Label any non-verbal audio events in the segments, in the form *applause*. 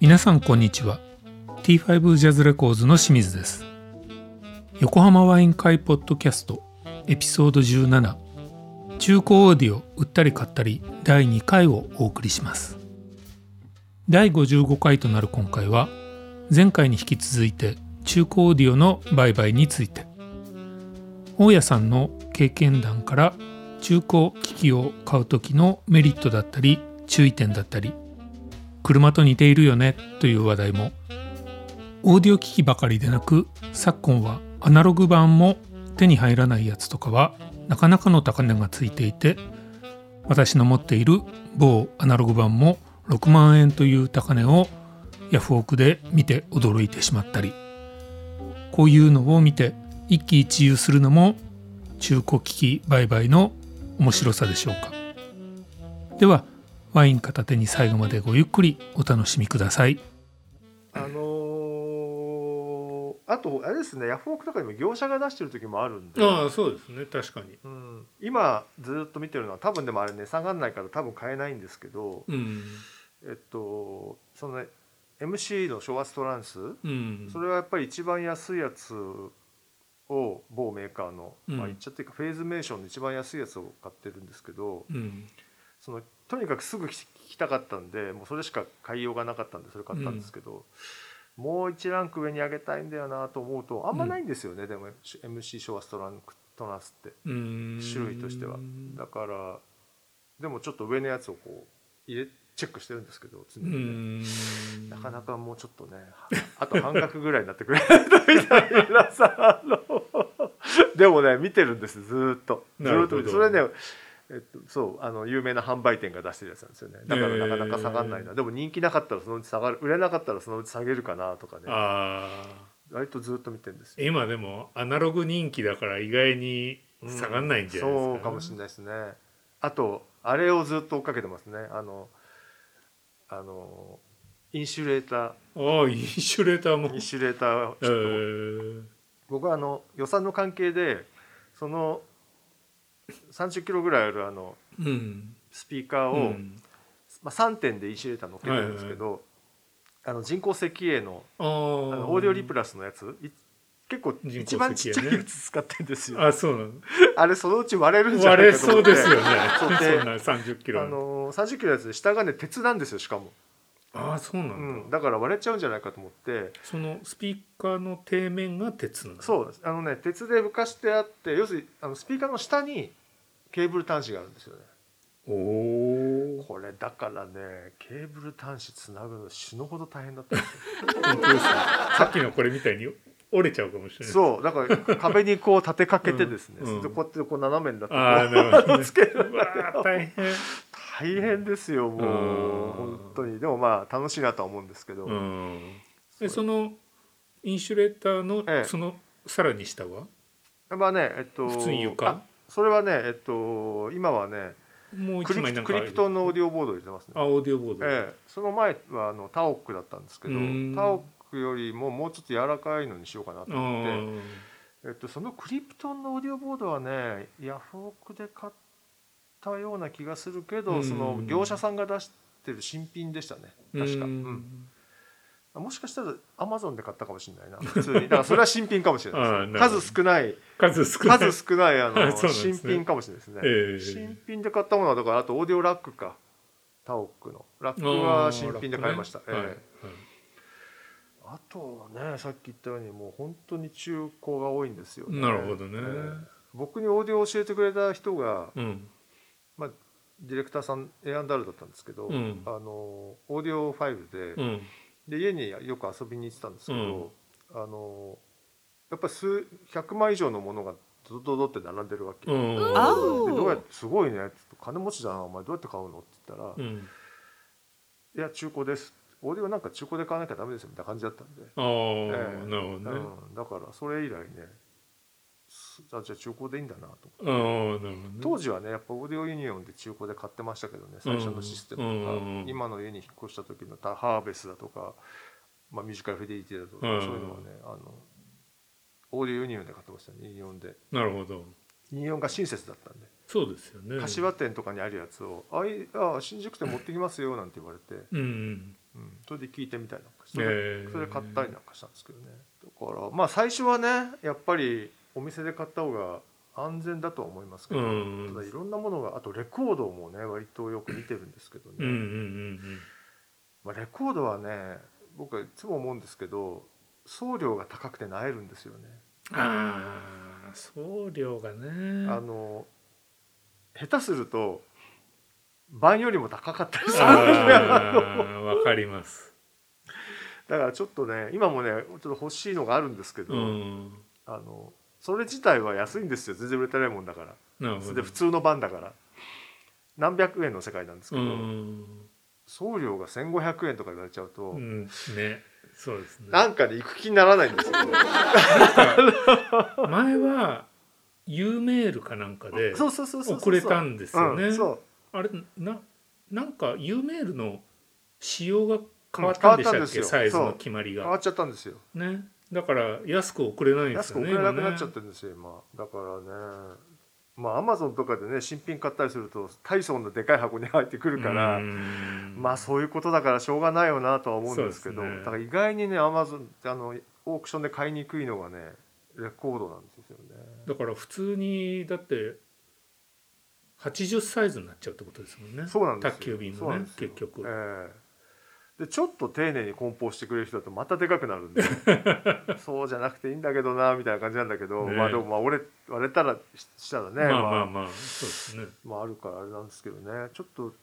皆さんこんにちは。T5 ジャズレコーズの清水です。横浜ワイン会ポッドキャストエピソード17中古オーディオ売ったり買ったり第2回をお送りします。第55回となる今回は前回に引き続いて中古オーディオの売買について。大家さんの経験談から中古機器を買う時のメリットだったり注意点だったり車と似ているよねという話題も。オーディオ機器ばかりでなく昨今はアナログ版も手に入らないやつとかはなかなかの高値がついていて私の持っている某アナログ版も6万円という高値をヤフオクで見て驚いてしまったりこういうのを見て一喜一憂するのも中古機器売買の面白さでしょうか。ではワイン片手に最後までごゆっくりお楽しみください。あのーあとあれですねヤフオクとかにも業者が出してる時もあるんで、ああそうですね確かに。うん、今ずっと見てるのは多分でもあれ値下がんないから多分買えないんですけど、うんえっとその MC の昭和ストランス、うん。それはやっぱり一番安いやつを某メーカーの、うん。まあ、言っちゃっていいかフェーズメーションの一番安いやつを買ってるんですけどうん。そのとにかくすぐ聞きたかったんでもうそれしか買いようがなかったんでそれ買ったんですけど、もう1ランク上に上げたいんだよなと思うとあんまないんですよね、でも MC 昭和ストランクトナスってうん。種類としては。だからでもちょっと上のやつをこう入れチェックしてるんですけど常うにね。ん。なかなかもうちょっとね *laughs* あと半額ぐらいになってくれないとみたいなさでもね見てるんですずーっと。ずーっとそれねえっと、そうあの有名な販売店が出してるやつなんですよね。だからなかなか下がんないな、でも人気なかったらそのうち下がる。売れなかったらそのうち下げるかなとかね。ああ割とずっと見てるんですよ。今でもアナログ人気だから意外に下がんないんじゃないですか、そうかもしれないですね。あとあれをずっと追っかけてますね。あのあのインシュレータああインシュレーターも。ーインシュレーターちょっとー僕はあの予算の関係でその30キロぐらいあるあのうん。スピーカーを、うん。まあ、3点でインシュレーター乗っけてるんですけど、あの人工石英のあのオーディオリプラスのやつい結構一番ちっちゃいやつ使ってるんですよ。あそうなの。あれそのうち割れるんじゃな割れいかと思ってそうですよね。*laughs* そう。そでんな30キロ。あの30キロのやつで下がね鉄なんですよしかも、ああそうなんだ、うん、だから割れちゃうんじゃないかと思って。そのスピーカーの底面が鉄なの？そう。ですあのね鉄で浮かしてあって要するにあのスピーカーの下にケーブル端子があるんですよね。おおこれだからねケーブル端子つなぐの死ぬほど大変だったんですよ。*laughs* 本当ですねさっきのこれみたいに折れちゃうかもしれない。そうだから壁にこう立てかけてですね、うんこうやってこう斜めになってこうね、つける大変大変ですよもう。うん。本当に。でもまあ楽しいなとは思うんですけど、うん。でそのインシュレーターのええ。そのさらに下は？まあねえっと普通に床？あそれはねえっと今はねもうクリプ一枚クリプトンのオーディオボードを入れてますね。あオーディオボード、ええ、その前はあのタオックだったんですけどうん。タオックよりももうちょっと柔らかいのにしようかなとあ思って、ーえっと、そのクリプトンのオーディオボードはねヤフオクで買ったような気がするけど、うん。その業者さんが出してる新品でしたね。確か、ううん。んもしかしたらアマゾンで買ったかもしれないな。普通に。だからそれは新品かもしれない数少ない数少ない。数少ないあの *laughs* ね。新品かもしれないですね、ええ。新品で買ったものはだからあとオーディオラックか。タオックの。ラックは新品で買いました、あーラックねええあとはねさっき言ったようにもう本当に中古が多いんですよね。なるほどね。ええ。僕にオーディオを教えてくれた人がはいうんディレクターさん A&R だったんですけど、うん。あのオーディオファイルで,、うん。で家によく遊びに行ってたんですけど、あのやっぱり数百万以上のものがドドドって並んでるわけ、うん。あでどうやってすごいねって金持ちだなお前どうやって買うのって言ったら「うん。いや中古です」オーディオなんか中古で買わなきゃダメですよみたいな感じだったんで、ああ、ええ。なるほどね、うん、だからそれ以来ねあじゃあ中古でいいんだなと。ああなるほどね。当時はねやっぱオーディオユニオンで中古で買ってましたけどね最初のシステムとか、今の家に引っ越した時のハーベスだとか、まあ、ミュージカルフィデリティだとか、うん。そういうのはねあのオーディオユニオンで買ってましたねユニオンで。なるほどユニオンが親切だったんで。そうですよね。柏店とかにあるやつを「あいあ新宿店持ってきますよ」なんて言われて、うんそれで聞いてみたりなんかして、えー。それで買ったりなんかしたんですけどね。だからまあ最初はねやっぱりお店で買った方が安全だとは思いますけど、うん。ただいろんなものがあとレコードもね割とよく見てるんですけどね、うんうんうんまあ、レコードはね僕はいつも思うんですけど送料が高くてなえるんですよね。うんああ送料がね。あの下手すると倍よりも高かったりす。る *laughs* わかります。だからちょっとね今もねちょっと欲しいのがあるんですけど、うん。あのそれ自体は安いんですよ。全然売れてないもんだから。なるほど。で普通の版だから。何百円の世界なんですけうど、ん。送料が1500円とか言われちゃうと、うん。ね。そうですね。なんかで行く気にならないんですよ。*laughs* ね前は U メールかなんかでそうそうそうそうそう遅れたんですよね。うんそうあれななんか U メールの仕様が変わったんでしたっけ、サイズの決まりが。変わっちゃったんですよ。ね。だから安く送れないんですよね安く送れなくなっちゃってるんですよ今だからね。まあアマゾンとかでね新品買ったりするとタイソンのでかい箱に入ってくるから、うん。まあそういうことだからしょうがないよなとは思うんですけどね。だから意外にねアマゾンあのオークションで買いにくいのがねレコードなんですよね。だから普通にだって80サイズになっちゃうってことですもんね。そうなんですよ。宅急便そうなんですよ。のね結局、ええ。でちょっと丁寧に梱包してくれる人だとまたでかくなるんで。*laughs* そうじゃなくていいんだけどなみたいな感じなんだけど、ねまあでもまあ折れ割れたらししたらねまあまあ。まあそうですね。まああるからあれなんですけどね。ちょっと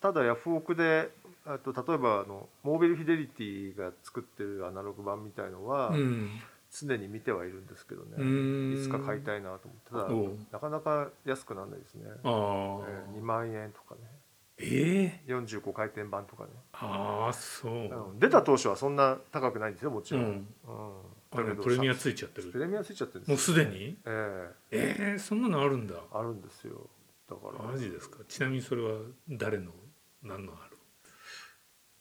ただヤフオクであと例えばあのモービルフィデリティが作ってるアナログ版みたいのはうん常に見てはいるんですけどね、いつか買いたいなと思って。ただなかなか安くならないですね、えー2万円とかね。ええ45回転版とかね、ああそう、うん出た当初はそんな高くないんですよもちろん、うん。うん。あれプレミアついちゃってる。プレミアついちゃってるんですもうすでに？ええ。えそんなのあるんだ。えあるんですよ。だから。マジですか？ちなみにそれは誰の何のある？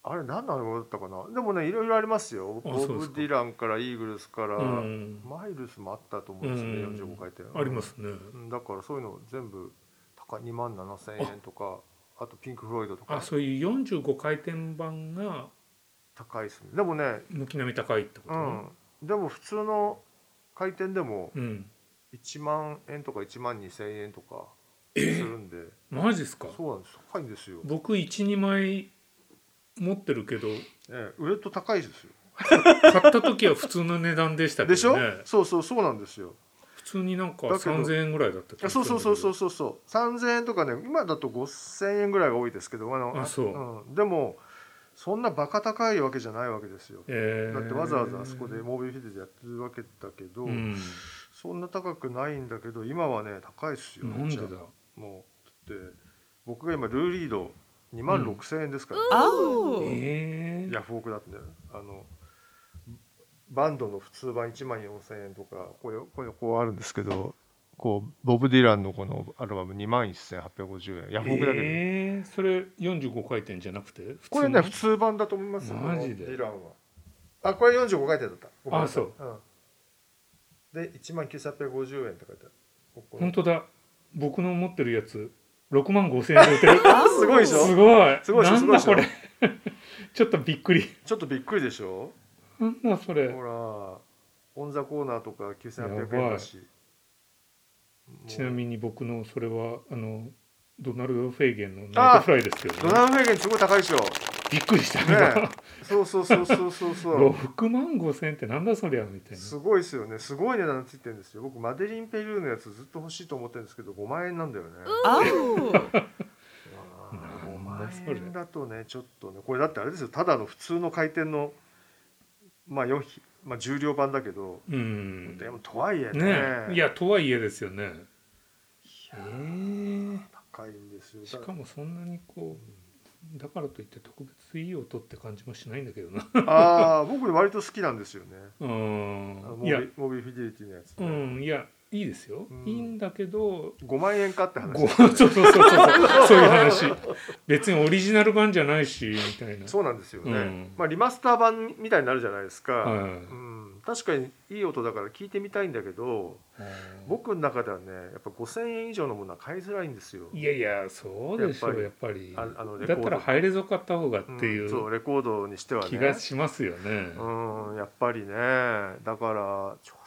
あれ何のだったかな？でもねいろいろありますよ。ボブ・ディランからイーグルスから、うんマイルスもあったと思うんですよね、うん45回転。ありますね。うん。だからそういうの全部高い2万7千円とかあとピンク・フロイドとか。あそういう45回転版が高いですね。でもね。軒並み高いってこと？うん。でも普通の回転でもうん。1万円とか1万2千円とかすえるんで、マジですか？そうなんです。高いんですよ、僕12枚持ってるけど。ええ、ウエット高いですよ。買った時は普通の値段でしたけどね。でしょ、そうそうそうなんですよ。普通になんかだけど3000円ぐらいだった気がそうそうそうそうそうそう。3000円とかね今だと5000円ぐらいが多いですけどあのあそう。ん。でもそんなバカ高いわけじゃないわけですよ。えー。だってわざわざあそこでモービルフィデでやってるわけだけど、うん。そんな高くないんだけど今はね高いですよ。なんでだ？もうだって僕が今ルーリード2万6千円ですから、Oh. えー。ヤフオクだってね。あのバンドの普通版1万4千円とかこれこれこうあるんですけどこうボブ・ディランのこのアルバム2万1850円。ヤフオクだけど、えー。それ45回転じゃなくて？普通これね普通版だと思いますよマジで？ディランは。あこれ45回転だった。ごめんなさい、そう。ん、で1万9850円って書いてある。ここ本当だ。僕の持ってるやつ6万5千円で売ってる。すごいでしょ？すごい。すごいなんだこれ。*laughs* ちょっとびっくり。ちょっとびっくりでしょ？なんだそれ。ほらオン・ザ・コーナーとか9800円だし。ちなみに僕のそれはあのドナルド・フェーゲンのナイあトフライですけどね。ドナルド・フェーゲンすごい高いでしょびっくりしたねそうそうそうそうそうそう。6万5千円ってなんだそりゃみたいな。すごいですよね。すごい値段ついてるんですよ。僕マデリン・ペルーのやつずっと欲しいと思ってるんですけど5万円なんだよね。Oh. 5なん万円だとねちょっとねこれだってあれですよ。ただの普通の回転のまあ4ひまあ重量版だけど。うん。でもとはいえね。ねいやとはいえですよね。えー。高いんですよ。しかもそんなにこうだからといって特別いい音って感じもしないんだけどな。ああ僕割と好きなんですよね。*laughs* うん。いや。ビモビフィデリティのやつ、うんいやいいですよ、うん。いいんだけど5万円かってご話 *laughs* そうそうそうそうそうそういう話。別にオリジナル版じゃないしみたいな。そうなんですよね、うん。まあ、リマスター版みたいになるじゃないですか、はい。うん、確かにいい音だから聞いてみたいんだけど僕の中ではねやっぱ5,000円以上のものは買いづらいんですよ。いやいやそうでしょうややっっぱり。ああのレコードだったらハイレゾ買った方がっていうんそううレコードにしてはね。気がしますよね、うん、やっぱりね。だからちょっ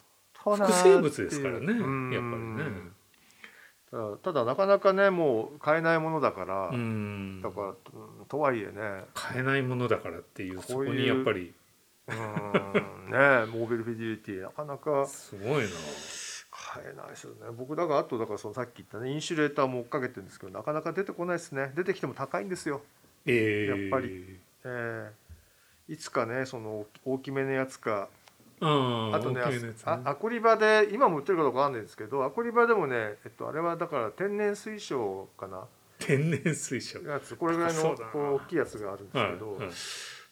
となー複製物ですからねやっぱりね。ただなかなかねもう買えないものだから、うん。だから、うんとはいえね。買えないものだからっていうそこにやっぱりうん。ねモービルフィデリティなかなかすごいな。買えないですよね。僕だからあとだからそのさっき言ったねインシュレーターも追っかけてるんですけどなかなか出てこないですね。出てきても高いんですよ、えー、やっぱり。えー。いつかねその大きめのやつかああとねね。あアコリバで今も売ってるかどうかわかんないんですけどアコリバでもね、えっと、あれはだから天然水晶かな。天然水晶。やつ。これぐらいのこう大きいやつがあるんですはいけど、はい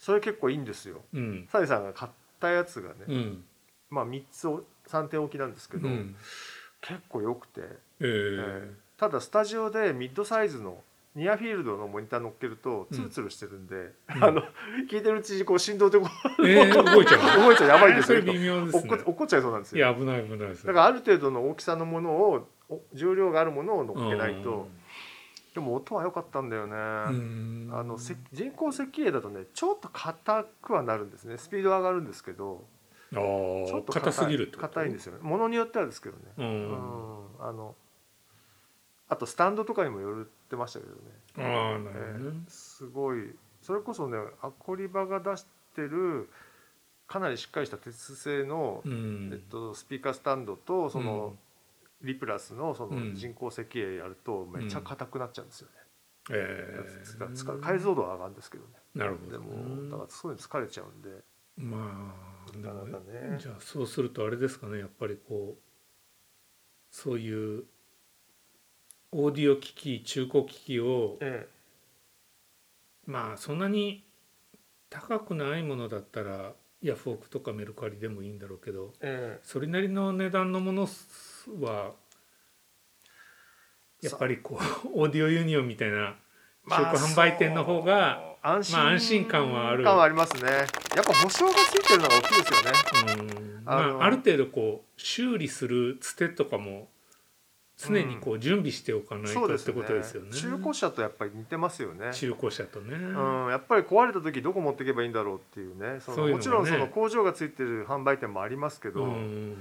それ結構いいんですよ。うん。サリさんが買ったやつがね、うん。まあ3つを3点置きなんですけど、うん。結構良くて、えーえーただスタジオでミッドサイズのニアフィールドのモニター乗っけるとツルツルしてるんで、うん。あの聞いてるうちにこう振動でこうえー、*laughs* 動いちゃう。動いちゃう。やばいんですよ。それ微妙ですね。落っっちゃいそうなんですよ。いや危ない危ないだからある程度の大きさのものをお重量があるものを乗っけないと、でも音は良かったんだよね、うん。あのせ人工石英だとねちょっと硬くはなるんですね。スピードは上がるんですけどあちょっーと？硬すぎる硬いんですよね。ものによってはですけどね、ううん。んあのあとスタンドとかにもよってましたけどね、ああなるほどね、すごい。それこそねアコリバが出してるかなりしっかりした鉄製の、うん。えっと、スピーカースタンドとその、リプラスのそうん。の人工石英やるとめっちゃ硬くなっちゃうんですよね、う使うー、解像度は上がるんですけどね。なるほでどもだからそういうの疲れちゃうんで。まあなかなかね。じゃあそうするとあれですかね。やっぱりこうそういうオーディオ機器中古機器をえまあそんなに高くないものだったらヤフオクとかメルカリでもいいんだろうけどええ。それなりの値段のものはやっぱりこうオーディオユニオンみたいな中古販売店の方が、そう。安心,、まあ安心感はある。感はありますね。やっぱ保証がついてるのが大きいですよね。うん。まある程度こう修理するつてとかも常にこう準備しておかないとってことですよね。中古車とやっぱり似てますよね。中古車とね。うん、やっぱり壊れた時どこ持っていけばいいんだろうっていうね。そのね。もちろんその工場がついてる販売店もありますけど、うん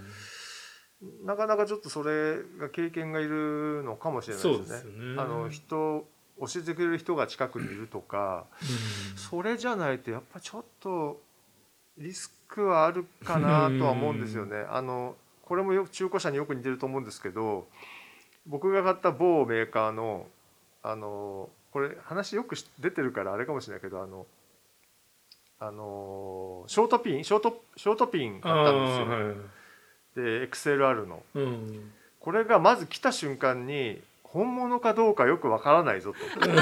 なかなかちょっとそれが経験がいるのかもしれないですすよね。あの人教えてくれる人が近くにいるとか、それじゃないとやっぱちょっとリスクはあるかなとは思うんですよね。あのこれもよく中古車によく似てると思うんですけど僕が買った某メーカーのあのこれ話よくし出てるからあれかもしれないけどあのあのショートピンショートショートピンあ買ったんですよ。で XLR の。うん。これがまず来た瞬間に本物かどうかよくわからないぞと、*laughs* うん、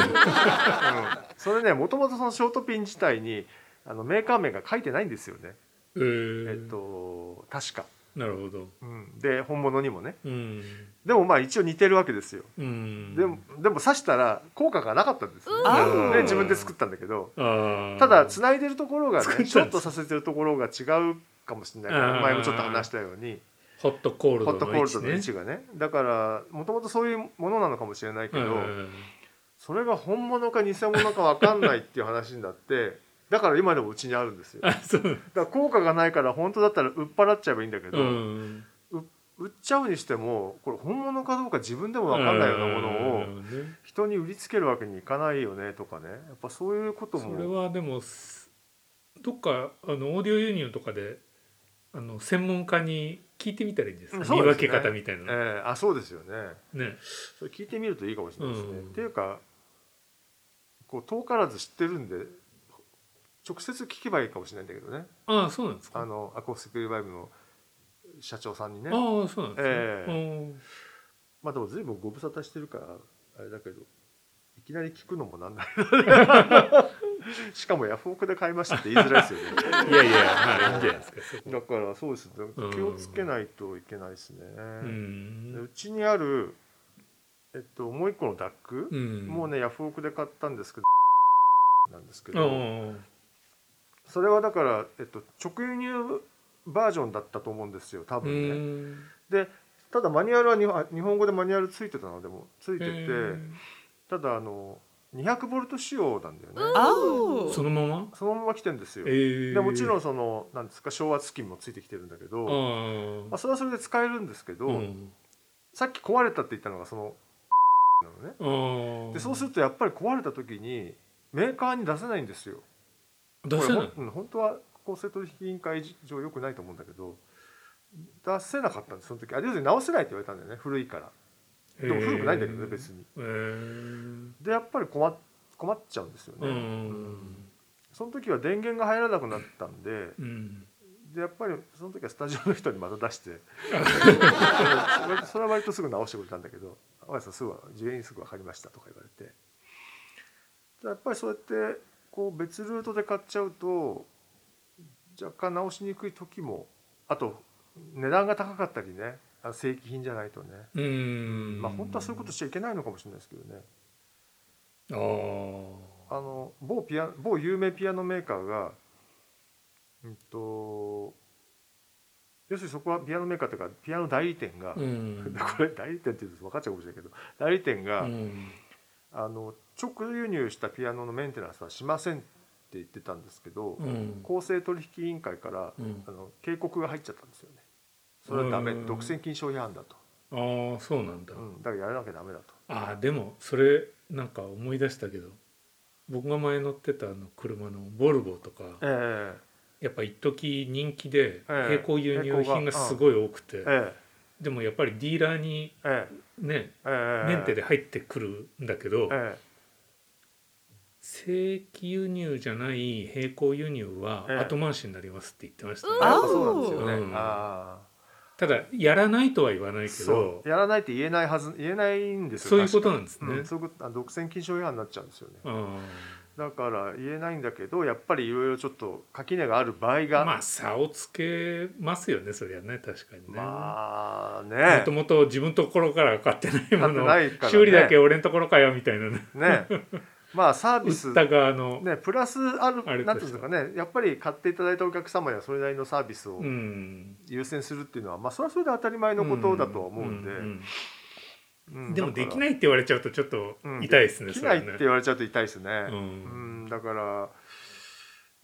それねもともとそのショートピン自体にあのメーカー名が書いてないんですよね、えーえっと確か、なるほど。うん、で本物にもね。うん。でもまあ一応似てるわけですよ。うん、でもでも刺したら効果がなかったんですよ、なるほどで自分で作ったんだけど。ただ繋いでるところがねショートさせてるところが違うかもしれないから前もちょっと話したように。ホットコールホドットコールドのの位置ね。位置がね。だからもともとそういうものなのかもしれないけど、うんそれが本物か偽物か分かんないっていう話になってだから今でもうちにあるんですよ。*laughs* だか。ら効果がないから本当だったら売っ払っちゃえばいいんだけど、うん。売っちゃうにしてもこれ本物かどうか自分でも分かんないようなものを人に売りつけるわけにいかないよねとかね。やっぱそういうことそれもはでもすどっかあのオーディオユニオンとかであの専門家に聞いてみたらいいんですか、うんそうですね。見分け方みたいなの、えーあそうですよね。ね。それ聞いてみるといいかもしれないですね。うん。っていうかこう遠からず知ってるんで直接聞けばいいかもしれないんだけどね。ああそうなんですか？あのアコースティックリバイブの社長さんにね。ああそうなんですね、えまあでも随分ご無沙汰してるからあれだけど。いきなり聞くのもなんない *laughs* しかもヤフオクで買いましたって言いづらいですよね。いやいやまあいいんじゃない。ですかだからそうですね。気をつけないといけないですね、ううんちにあるえっともう一個のダック、うん。もうねヤフオクで買ったんですけどなんですけうど、んそれはだから、えっと、直輸入バージョンだったと思うんですよ多う分ね、ん。でただマニュアルは日本語でマニュアルついてたのでもついてて、へただあの200ボルト仕様なんだよね、ーそのまま？そのまま来てんですよ、え。ーでもちろんそのなんですか昭圧機もついてきてるんだけど、あまあ、それはそれで使えるんですけど、あうん。さっき壊れたって言ったのがそのなのね。でそうするとやっぱり壊れた時にメーカーに出せないんですよ。出せない？本当は公正取引委員会上よくないと思うんだけど出せなかったんですその時。あ要するに直せないって言われたんだよね古いからでも古くないんだけどね別に。へー。でやっぱり困っ困っちゃうんですよね、ううん。んその時は電源が入らなくなったんでうん。でやっぱりその時はスタジオの人にまた出して *laughs* それは割とすぐ直してくれたんだけど「青谷さんすぐ事前にすぐ分かりました」とか言われて。やっぱりそうやってこう別ルートで買っちゃうと若干直しにくい時もあと値段が高かったりね正規品じゃないとね、うん。まあ本当はそういうことしちゃいけないのかもしれないですけどね。あああの某ピア某有名ピアノメーカーが、うんと、要するにそこはピアノメーカーというかピアノ代理店が、うん。*laughs* これ代理店って言うと分かっちゃうかもしれないけど代理店が、うん。あの直輸入したピアノのメンテナンスはしませんって言ってたんですけど、うん。公正取引委員会から、うん。あの警告が入っちゃったんですよね。それはダメ、うん。独占禁止法違反だと、ああそうなんだ。うん、だからやらなきゃダメだと。ああでもそれなんか思い出したけど僕が前乗ってたあの車のボルボとかえやっぱ一時人気でええ。並行輸入品がすごい多くてええ。でもやっぱりディーラーにえねえええメンテで入ってくるんだけどえ正規輸入じゃない並行輸入はええ。後回しになりますって言ってましたえねやっぱそうなんですよね。うん。ああただやらないとは言わないけそどう。やらないって言えないはず言えないんですよそういうことなんですね。うんそういうことあ独占禁止法違反になっちゃうんですよね。あだから言えないんだけどやっぱりいろいろちょっと垣根がある場合があまあ差をつけますよねそりゃね確かにね。まあもねともと自分のところから買ってないものね。修理だけ俺のところかよみたいなね。ねまあサービスねプラスあるあなんていうんですかねやっぱり買っていただいたお客様にはそれなりのサービスをうん、優先するっていうのは、まあそれはそれで当たり前のことだとは思うんで、んうんでもできいないって言われちゃうとちょっと痛いですね、できないって言われちゃうと痛いですね、ううん。ん、だから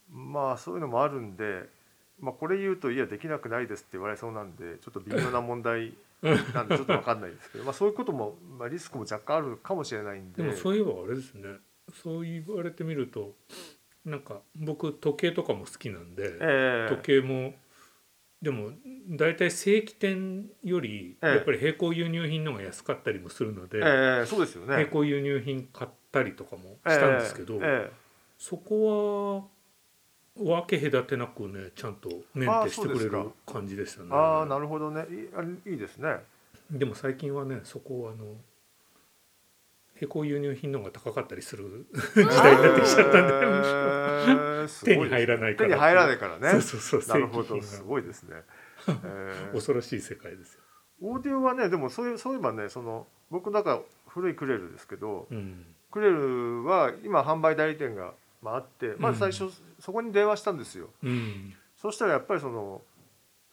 まあそういうのもあるんで、まあ、これ言うといやできなくないですって言われそうなんでちょっと微妙な問題なんで *laughs* ちょっと分かんないですけど、まあ、そういうことも、まあ、リスクも若干あるかもしれないんで。でもそういえばあれですねそう言われてみるとなんか僕時計とかも好きなんで、ええ。時計もでも大体正規店よりええ。やっぱり並行輸入品の方が安かったりもするので、ええそうですよね。並行輸入品買ったりとかもしたんですけど、えええそこは分け隔てなくねちゃんとメンテしてくれる感じでしたね。えああなるほどね。いいあいいですね。でも最近はねそこはあの並行輸入品の方が高かったりする時代になってきちゃったんで、ええすごい手に入らないから。手に入らないからね。そうそうそう。なるほど。すごいですね。*laughs* ええ恐ろしい世界ですよ、オーディオはねでもそういうそういえばねその僕なんか古いクレルですけどうん。クレルは今販売代理店が、まあ、あってまず最初、そこに電話したんですよ。うん。そしたらやっぱりその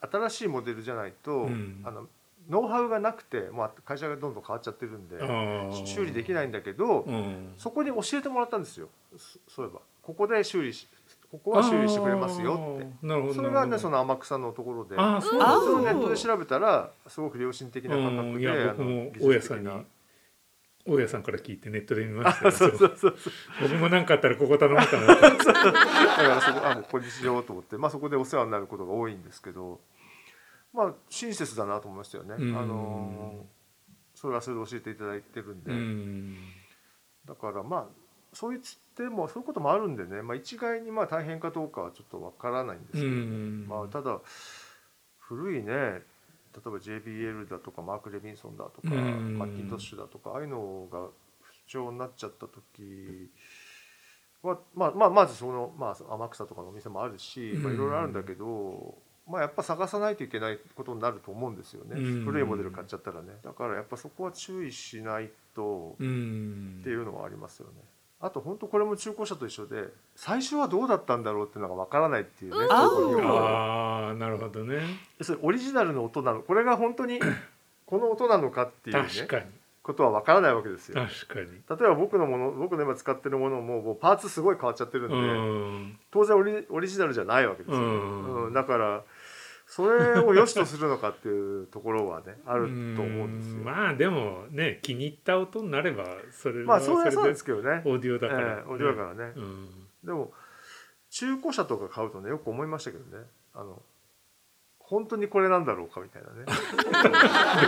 新しいモデルじゃないと、うん。あのノウハウがなくて、まあ、会社がどんどん変わっちゃってるんで修理できないんだけど、うん。そこに教えてもらったんですよそそういえばここで修理しここは修理してくれますよって。あーなるほどそれがねその天草のところでそネットで調べたらすごく良心的な価格で、あの僕も技大家さんに大家さんから聞いてネットで見ましたそうそうそう。*laughs* 僕も何かあったらここ頼もうかな *laughs* だからそこあもうここにしようと思って、まあ、そこでお世話になることが多いんですけどまあ親切だなと思いましたよね、うん。あのそれはそれで教えていただいてるんで、うん。だからまあそう言ってもそういうこともあるんでね、まあ、一概にまあ大変かどうかはちょっとわからないんですけど、うん。まあ、ただ古いね例えば JBL だとかマーク・レビンソンだとか、うん。マッキントッシュだとかああいうのが不調になっちゃった時まあまあまあまずその、まあ、天草とかのお店もあるし、まあ、うん。いろいろあるんだけど、まあ、やっぱ探さないといけないことになると思うんですよね、うん。古いモデル買っちゃったらね。だからやっぱそこは注意しないとうん。っていうのはありますよね。あと本当これも中古車と一緒で最初はどうだったんだろうっていうのがわからないっていうね。うああなるほどね。要するにオリジナルの音なの。これが本当にこの音なのかっていうね確かに。ことはわからないわけですよ。確かに。例えば僕のもの僕の今使ってるものももうパーツすごい変わっちゃってるんで、うん。当然オリオリジナルじゃないわけですよ、うん。うん。だからそれを良しとするのかっていうところはねあると思うんですよ。うんまあでもね気に入った音になればそれまそれはそうでですけどね。オーディオだから、ええオーディオだからね。うん。でも中古車とか買うとねよく思いましたけどね。あの本当にこれなんだろうかみたいなね。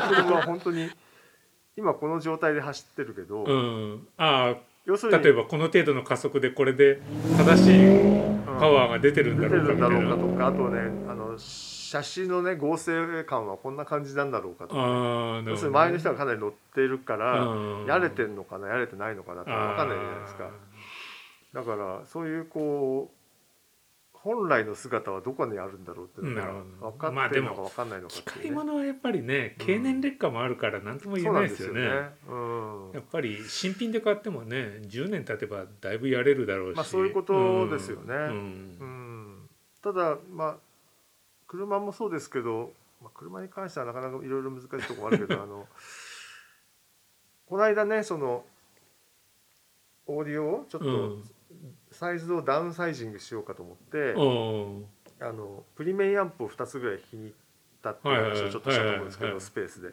車 *laughs* は本当に今この状態で走ってるけど、うん、あ要するにあ例えばこの程度の加速でこれで正しいパワーが出てるんだろうかとかあとねあの写真のね合成感はこんな感じなんだろうかとか、ああなるほど要するに周りの人がかなり乗ってるから、うん。やれてんのかなやれてないのかなって分かんないじゃないですか。だからそういうこう本来の姿はどこにあるんだろうっていうのが分かってるのか分かんないのか機っていうね、械物はやっぱりね経年劣化もあるから何とも言えなないんですよね。ですよね。うん。やっぱり新品で買ってもね10年経てばだいぶやれるだろうし、まあそういうことですよね。うん。うん。ただまあ車もそうですけど、まあ、車に関してはなかなかいろいろ難しいところもあるけど *laughs* *laughs* あのこの間ねそのオーディオをちょっとうん。サイズをダウンサイジングしようかと思って、うん。あのプリメインアンプを2つぐらい引いたっていう話をちょっとしたと思うんですけどスペースで。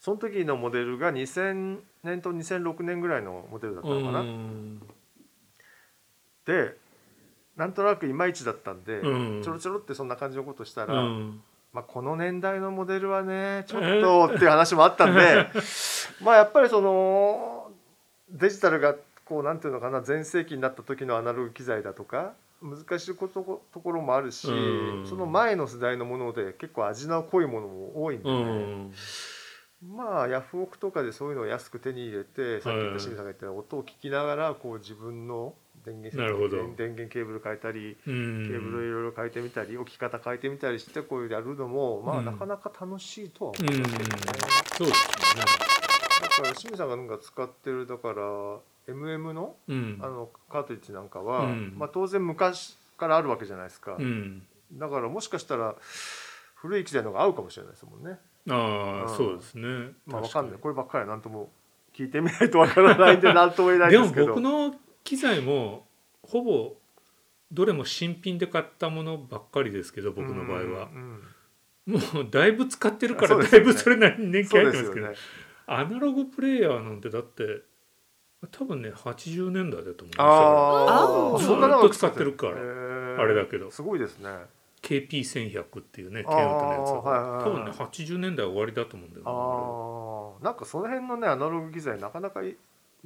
その時のモデルが2000年と2006年ぐらいのモデルだったのかな、うん。でなんとなくいまいちだったんで、うん。ちょろちょろってそんな感じのことしたら、うん。まあ、この年代のモデルはねちょっとっていう話もあったんで *laughs* まあやっぱりそのデジタルがこうなんていうのかな全盛期になった時のアナログ機材だとか難しいことところもあるし、うん。その前の世代のもので結構味の濃いものも多いんでうね、ん。まあヤフオクとかでそういうのを安く手に入れてさっき言ったはい清水さんが言った音を聞きながらこう自分の電源なるほど。電電源ケーブル変えたりうケーブルんいろいろ変えてみたり置き方変えてみたりしてこうやるのもまあうん。なかなか楽しいとはうん思いますけどね。そうですよね。だから清水さんがなんか使ってるだから MM のうん。あのカートリッジなんかは、うん。まあ、当然昔からあるわけじゃないですか、うん。だからもしかしたら古い機材の方が合うかもしれないですもんね。ああ、うん。そうですね。まあ、わ確かんない。こればっかりは何とも聞いてみないとわからないんで何とも言えないでもですけど。僕の機材もほぼどれも新品で買ったものばっかりですけど僕の場合は。うんうんもうだいぶ使ってるからだいぶそれなりに年季入ってますけど、ですよね。アナログプレイヤーなんてだって多分ね80年代だと思うんですよ。ずっと使ってるからあれだけど。すごいですね。KP1100 っていうねケンウッドのやつはいはいはい多分ね80年代終わりだと思うんだよねなんかその辺のねアナログ機材なかなかい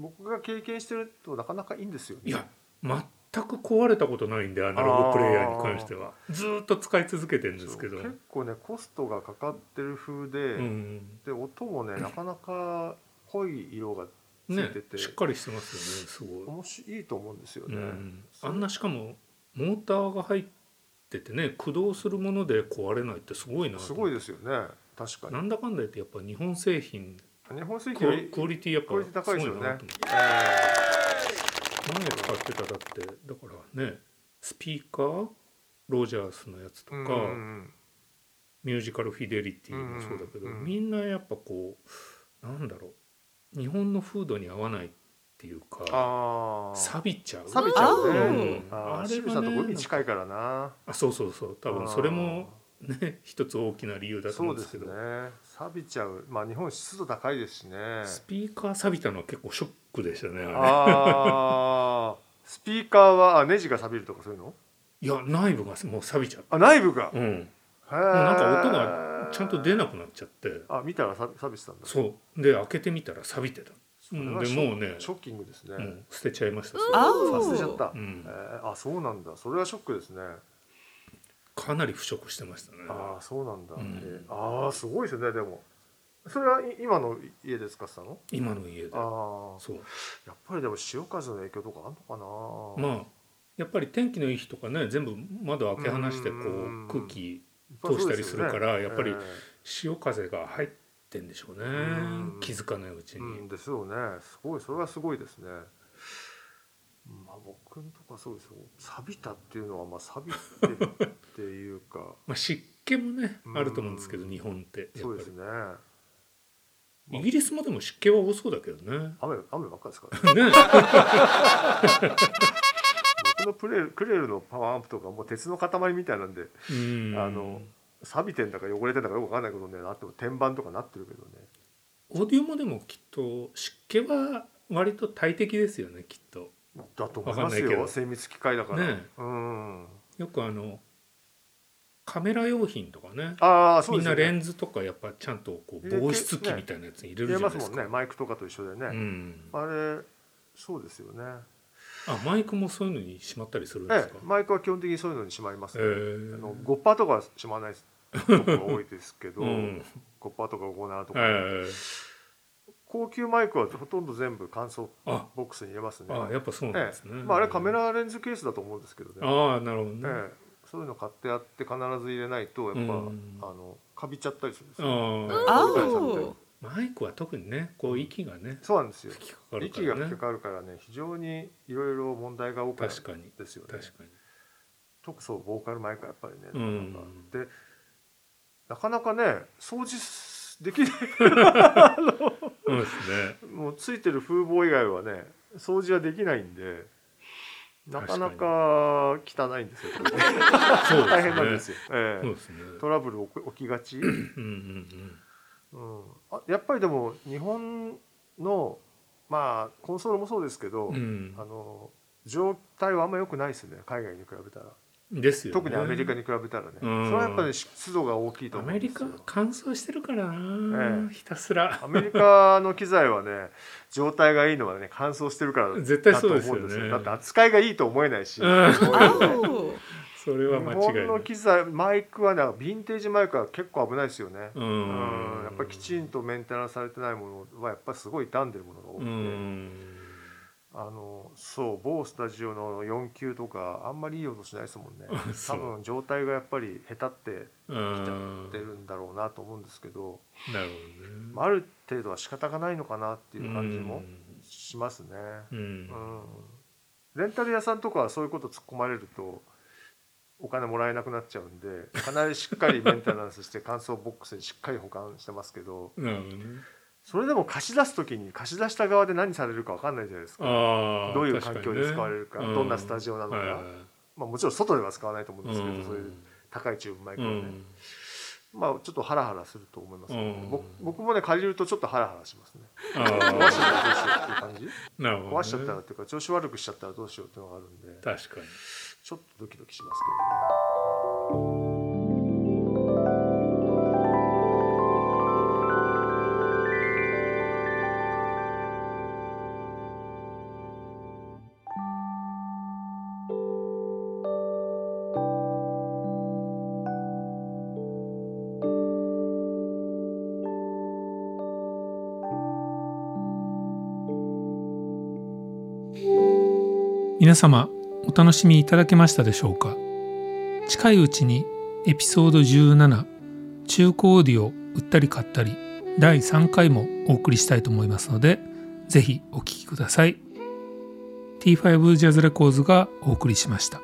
僕が経験してるとなかなかいいんですよね。いや全く壊れたことないんでアナログプレイヤーに関しては。ずーっと使い続けてるんですけど。結構ねコストがかかってる風で、うんで音もね *clears throat* なかなか濃い色がついねて。て、しっかりしてますよねすごい、面白いと思うんですよね。うん、あんなしかもモーターが入っててね駆動するもので壊れないってすごいなと。すごいですよね。確かに。なんだかんだ言ってやっぱ日本製品日本製ク品よりクオリティやっぱ高いですよね。すごなと思って。前使ってただってだからねスピーカー？ロジャースのやつとか、ミュージカルフィデリティもそうだけど、みんなやっぱこうなんだろう。日本の風土に合わないっていうか錆びちゃう。錆びちゃうね。うん。あれ清水さんとこがね海近いからな。あそうそうそう。多分それもね *laughs* 一つ大きな理由だとそううんですす思でけどね。錆びちゃう。まあ日本湿度高いですしね。スピーカー錆びたのは結構ショックでしたねあれ。スピーカーはあネジが錆びるとかそういうの？いや内部がもう錆びちゃうあ内部が？うんへえ。もうなんか音がちゃんと出なくなっちゃってあ見たら錆錆びてたんだ。そうで開けてみたら錆びてた、でもうねショッキングですね。うん、捨てちゃいましたあそれー忘れちゃった。うんえーあそうなんだ。それはショックですね。かなり腐食してましたね。ああそうなんだ。うん。えーああすごいですねでも。それは今の家で使ってたの？今の家で。ああそう。やっぱりでも潮風の影響とかあるのかな？まあやっぱり天気のいい日とかね全部窓開け放してこう空気通したりするからやっぱりえ潮風が入ってんでしょうねうん。気づかないうちに、ですよね。すごいそれはすごいですね。まあ僕のとこはそうですよ。錆びたっていうのはまあ錆びてるっていうか。*laughs* まあ、湿気もねうん。あると思うんですけど日本ってやっぱそうですね。りイギリスもでも湿気は多そうだけどね。雨雨ばっかですから。*laughs* ね。ね僕のプレルクレルのパワーアンプとかもう鉄の塊みたいなんでうん。あの錆びてんだか汚れてんだかよく分かんないことねなっても天板とかなってるけどね。オーディオもでもきっと湿気は割と大敵ですよねきっとだと思いますよ。精密機械だから、ねうん。よくあのカメラ用品とかね。ああそうみんなレンズとかやっぱちゃんとこう防湿機みたいなやつに入れるじゃないですすかもんね。マイクとかと一緒でね、うん、あれそうですよね。あマイクもそういうのにしまったりするんですか？ええ、マイクは基本的にそういうのにしまいますね、えー。あの5パーとかはしまわないとこが多いですけど、*laughs* うん。5パーとか5ナーとか、え高級マイクはほとんど全部乾燥あ。ボックスに入れますね。あやっぱそうなんですね、ええ。まあ、あれカメラレンズケースだと思うんですけどね、ああなるほどね、ええ、そういうの買ってあって必ず入れないとやっぱ、うん。あのかびちゃったりするんですよ。マイクは特にねこう息がねそうなんですよ。吹きかかるか息がらね吹きかかるからね非常にいろいろ問題が多くなる確かにんですよね。確かに特そうボーカルマイクはやっぱりね、うん。なんか。でなかなかね掃除できない。そうですね。もうついてる風防以外はね掃除はできないんでなかなか汚いんですよ。これねそう大変なんでですすよ、ええ。そうですね。トラブル起きがち、うんうんうん、あやっぱりでも日本のまあコンソールもそうですけど、うん。うんあの状態はあんま良くないですね。海外に比べたら、ですよね。特にアメリカに比べたらね、うん。それはやっぱり湿度が大きいとア思うんですよ。メリカは乾燥してるからな、え。ひたすら。アメリカの機材はね状態がいいのはね乾燥してるからだ絶対そうですよね。だって扱いがいいと思えないし、うん。それは間日本違いない。の機材マイクはねヴィンテージマイクは結構危ないですよね、ううん。んやっぱりきちんとメンテナンスされてないものはやっぱりすごい傷んでるものが多くうて、んあのそう某スタジオの4級とかあんまりいい音しないですもんね。*laughs* 多分状態がやっぱり下手ってうん。ってるんだろうなと思うんですけど、なるほまあ、ある程度は仕方がないのかなってどねいう感じもしますね、うん。うん。レンタル屋さんとかはそういうこと突っ込まれるとお金もらえなくなっちゃうんでかなりしっかりメンテナンスして *laughs* 乾燥ボックスにしっかり保管してますけど。なるほどねそれでも貸し出す時に貸し出した側で何されるか分かんないじゃないですか。どういう環境で使われるか確にね。どんなスタジオなのか。はいはいはい。まあ、もちろん外では使わないと思うんですけど、うん。そういう高いチューブマイクうはね、ん。まあちょっとハラハラすると思います、ねうん。僕僕もね借りるとちょっとハラハラしますね。あ壊しちゃったらどうしようっていう感じ。*laughs* ね。壊しちゃったらっていうか調子悪くしちゃったらどうしようっていうのがあるんで。確かに。ちょっとドキドキしますけ皆様お楽しみいただけましたでしょうか？近いうちにエピソード17中古オーディオ売ったり買ったり第3回もお送りしたいと思いますのでぜひお聴きください。T5 ジャズレコーズがお送りしました。